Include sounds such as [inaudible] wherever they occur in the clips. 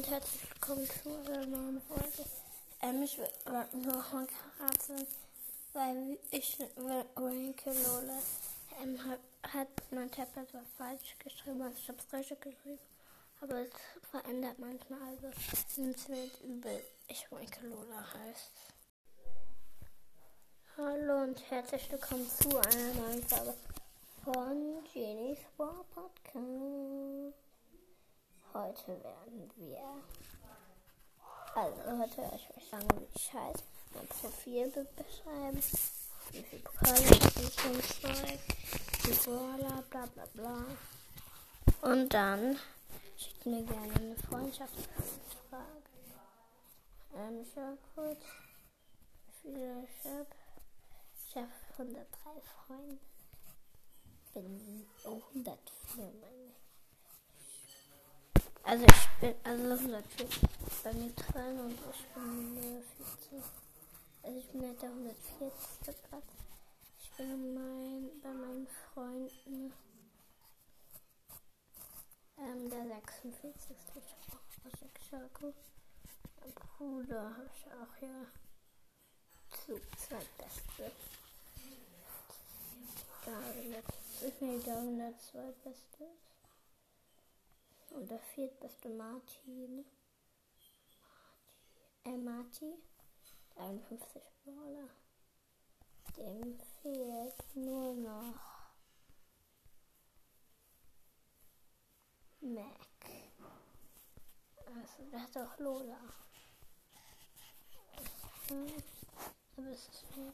und herzlich willkommen zu einer neuen Folge. Ähm, ich nur noch mal sagen, weil ich Ranke Lola ähm, hat, hat mein Tablet war falsch geschrieben, also ich habe es richtig geschrieben. Aber es verändert manchmal, also nimmt es mir nicht übel. Ich Ranke Lola heißt. Hallo und herzlich willkommen zu einer neuen Folge von Jenny's War Podcast. Heute werden wir, also heute werde ich euch sagen, wie ich heiße, mein Profil beschreiben, wie viel Pokale ich und Zeug, die Brawler, bla bla bla. Und dann schickt mir gerne eine Freundschaftsanfrage. Ähm, ich schau kurz, wie viele ich habe. Ich habe 103 Freunde. Bin oh, 104 meine. Also ich bin, also 104 bei mir dran und ich bin 140. Also ich bin halt der 140. Platz. Ich bin mein, bei meinen Freunden ähm, der 46. Ich habe auch Schako. Mein Bruder habe ich auch ja zu zweitbeste. Da ist mir der 102 beste ist. Und der viertbeste Martin. Äh, Marti. 51 Brawler. Dem fehlt nur noch Mac. Also, der hat auch Lola. Aber es ist mega.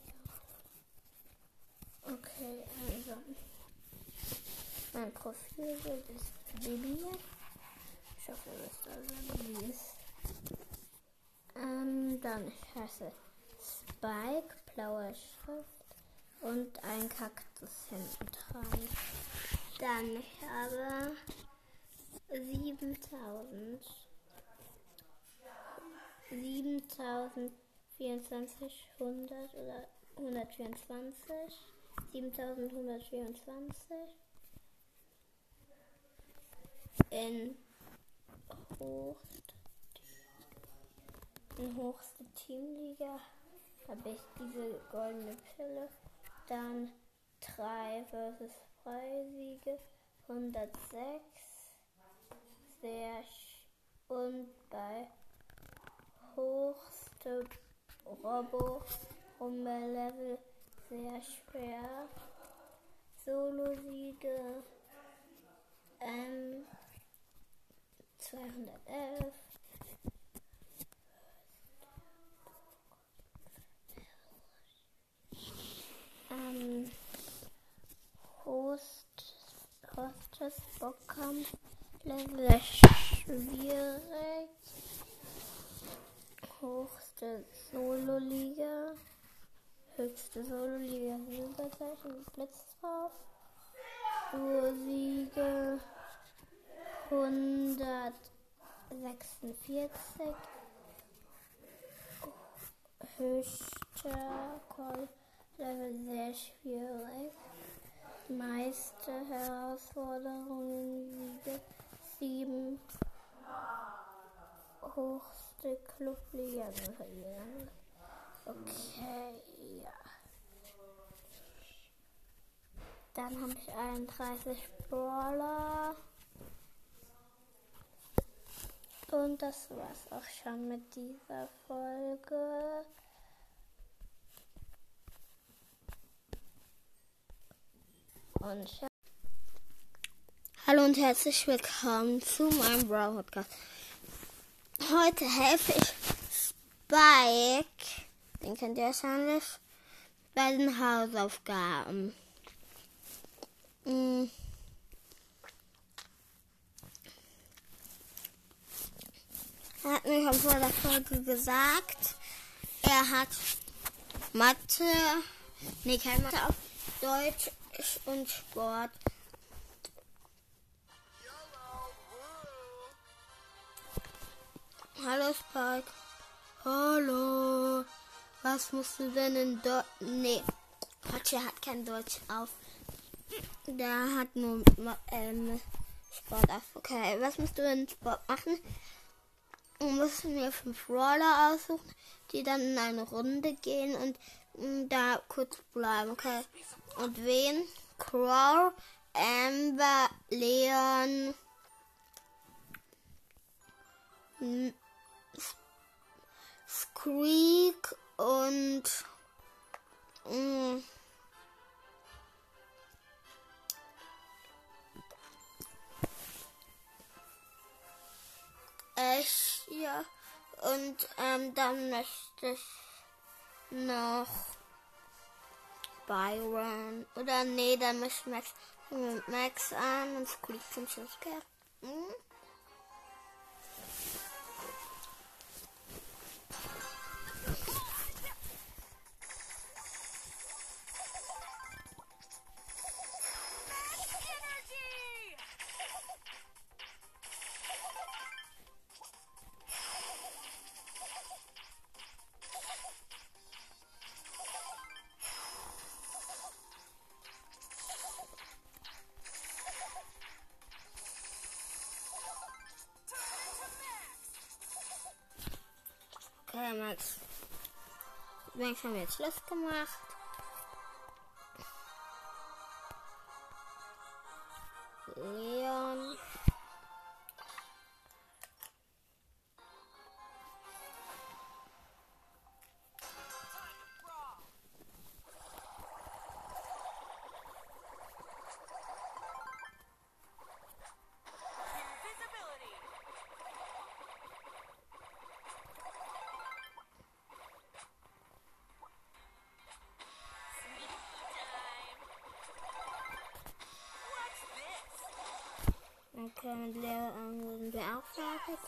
Okay, also. Mein Profilbild ist Bibi. Ich hoffe, dass da Bibi ist. Ähm, dann, ich heiße Spike, blaue Schrift und ein Kaktus hinten dran. Dann, ich habe 7000. 7024, 100 oder 124. 7124. In Hochst, in hochste Teamliga habe ich diese goldene Pille. Dann 3 versus Freisiege 106. Sehr und bei hochste Robo Rumble-Level sehr schwer. Solo-Siege ähm, 211. Ähm, Host, Hostess Bockkampf, Level schwierig. Hochste Solo-Liga. Höchste Solo-Liga Silberzeichen mit Blitz drauf. Duo-Siege 146. Höchster Call Level sehr schwierig. Meiste Herausforderungen Siege 7. Hochste Clubliga verlieren. Okay, ja. Dann habe ich 31 Brawler. Und das war's auch schon mit dieser Folge. Und. Hallo und herzlich willkommen zu meinem Brawl Podcast. Heute helfe ich Spike, den kennt ihr wahrscheinlich, bei den Hausaufgaben. Hm. Mir schon vor der Folge gesagt, er hat Mathe, nee, kein Mathe, auf Deutsch und Sport. Hallo Spike. Hallo. Was musst du denn in Deutsch? Nee, Quatsch, hat kein Deutsch auf. Der hat nur ähm, Sport auf. Okay, was musst du in Sport machen? Müssen wir fünf Roller aussuchen, die dann in eine Runde gehen und mm, da kurz bleiben. Okay. Und wen? Crow, Amber, Leon, mm, Squeak und Ash, ja. Und ähm, dann möchte ich noch Byron. Oder nee, dann möchte ich Max Max an und Squeak Schluss. Okay. Hm? Max. Max haben wir jetzt Schluss gemacht. Leon. Okay, mit Leon sind wir auch fertig.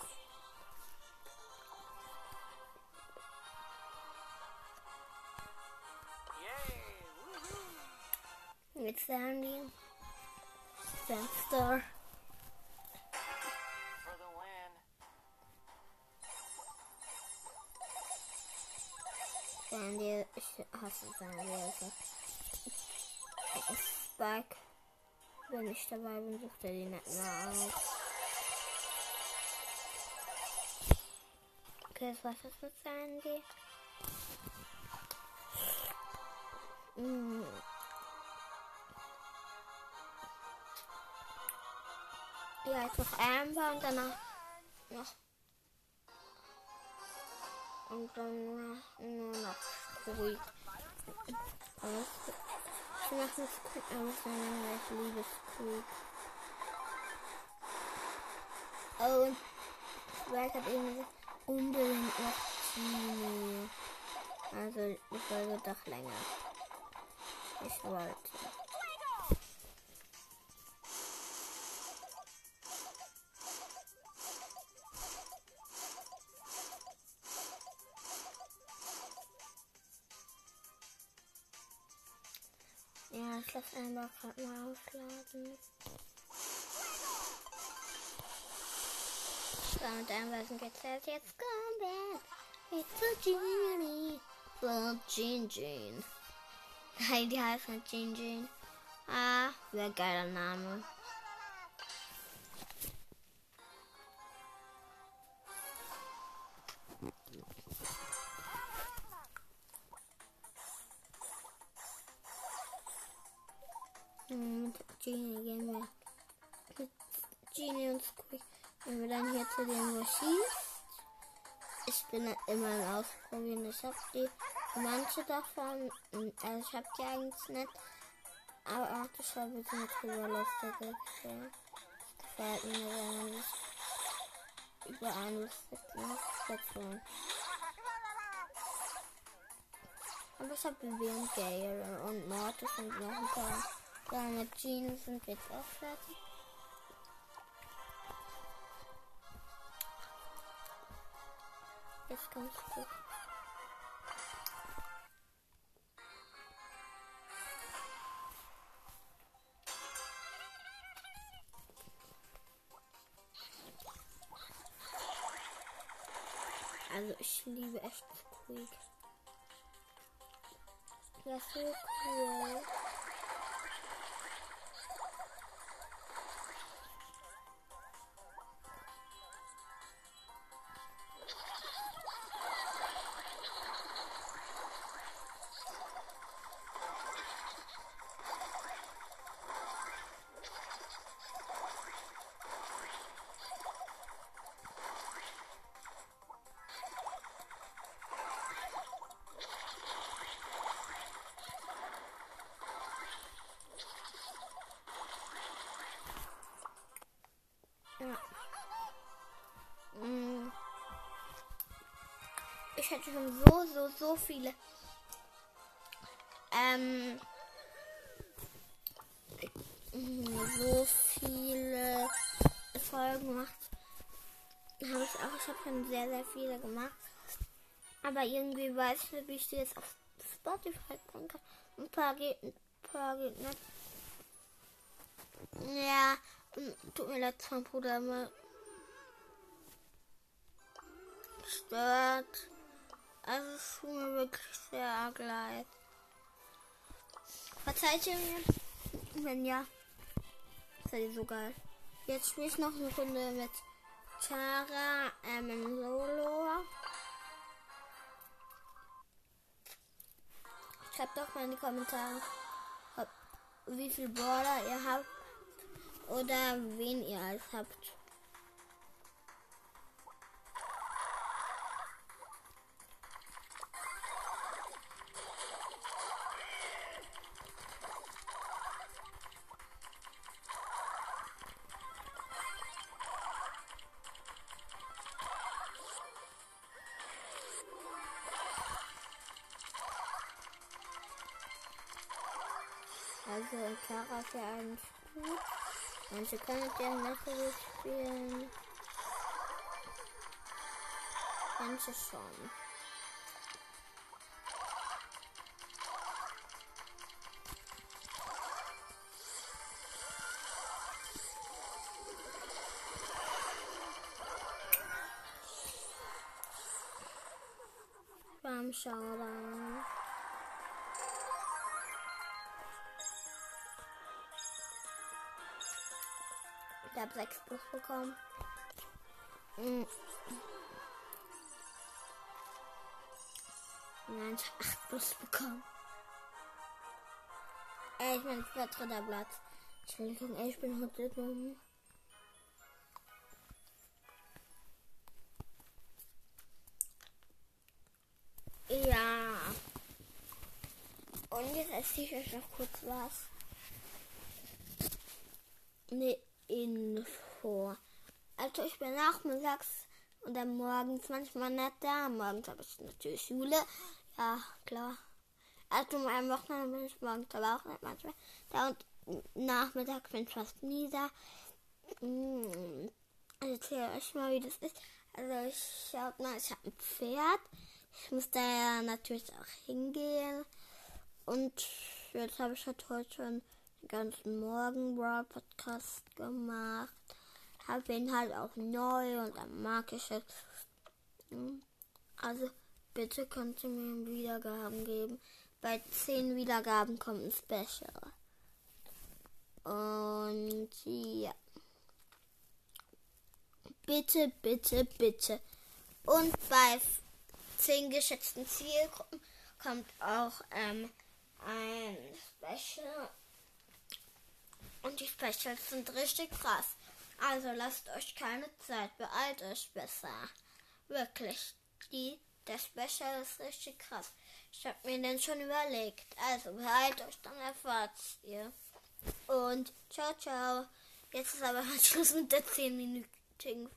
Yay! Woohoo! Mit Sandy. Sandstar. For the win. Sandy, ich hasse Sandy. Also. Spike. Wenn ich dabei bin, sucht er nicht mehr auf. Okay, das war's jetzt mit Sandy. Mm. Ja, jetzt noch Amber und danach noch. Und dann nur, noch Squeak. Aber es- aus, sondern ich liebe Squeak. Oh, und Squeak hat eben unbedingt noch Genie. Also, ich wollte doch länger. Ich wollte. Einfach gerade mal aufladen. So, und dann was geht's jetzt jetzt kommen. It's a genie. So, Jean Jean. Nein, die heißt nicht Jean Jean. Ah, wäre geiler Name. Mit Genie gehen wir. Mit Genie und Squeak gehen wir dann hier zu dem, wo. Ich bin immer am Ausprobieren. Ich habe die manche davon, also ich habe die eigentlich nicht. Aber auch das war bitte mit drüber lustig. Das gefällt mir, wenn man sich über einen lustig macht. Aber ich habe und Gale und Mortis und noch ein paar. Ja, mit Jeans sind wir jetzt auch fertig. Jetzt kommst du. Also ich liebe echt Squeak. Ja, so cool. Ich hatte schon so, so, so viele ähm, so viele Folgen gemacht. Habe ich auch. Ich habe schon sehr, sehr viele gemacht. Aber irgendwie weiß ich nicht, wie ich die jetzt auf Spotify kann. Ein paar geht, ein paar geht nicht. Ja, tut mir leid, mein Bruder immer stört. Also es tut mir wirklich sehr arg leid. Verzeiht ihr mir? Wenn ja, seid ihr so geil. Jetzt spiele ich noch eine Runde mit Tara ähm, Solo. Schreibt doch mal in die Kommentare, ob, wie viel Border ihr habt oder wen ihr als habt. Also Clara für einen gut. Manche können ja natürlich spielen. Manche schon. Beim Ich habe 6 plus bekommen. Mhm. Nein, ich habe 8 plus bekommen. Ey, ich bin der dritter Platz. Entschuldigung, ich bin heute dumm. Ja. Und jetzt erzähle ich euch noch kurz was. Eine Info. Also ich bin nachmittags oder morgens manchmal nicht da. Morgens habe ich natürlich Schule. Ja, klar. Also am Wochenende bin ich morgens aber auch nicht manchmal da. Und nachmittags bin ich fast nie da. Ich erzähle euch mal, wie das ist. Also ich schaut mal, ich habe ein Pferd. Ich muss da ja natürlich auch hingehen. Und jetzt habe ich halt heute schon den ganzen Morgen Brawl Podcast gemacht. Habe ihn halt auch neu und dann mag ich es. Hm. Also bitte könnt ihr mir Wiedergaben geben. Bei 10 Wiedergaben kommt ein Special. Und ja. Bitte, bitte, bitte. Und bei 10 geschätzten Zielgruppen kommt auch ähm, ein Special. Und die Specials sind richtig krass. Also lasst euch keine Zeit, beeilt euch besser. Wirklich. Die, der Special ist richtig krass. Ich habe mir den schon überlegt. Also beeilt euch, dann erfahrt ihr. Und ciao, ciao. Jetzt ist aber [laughs] Schluss mit der 10-minütigen Folge.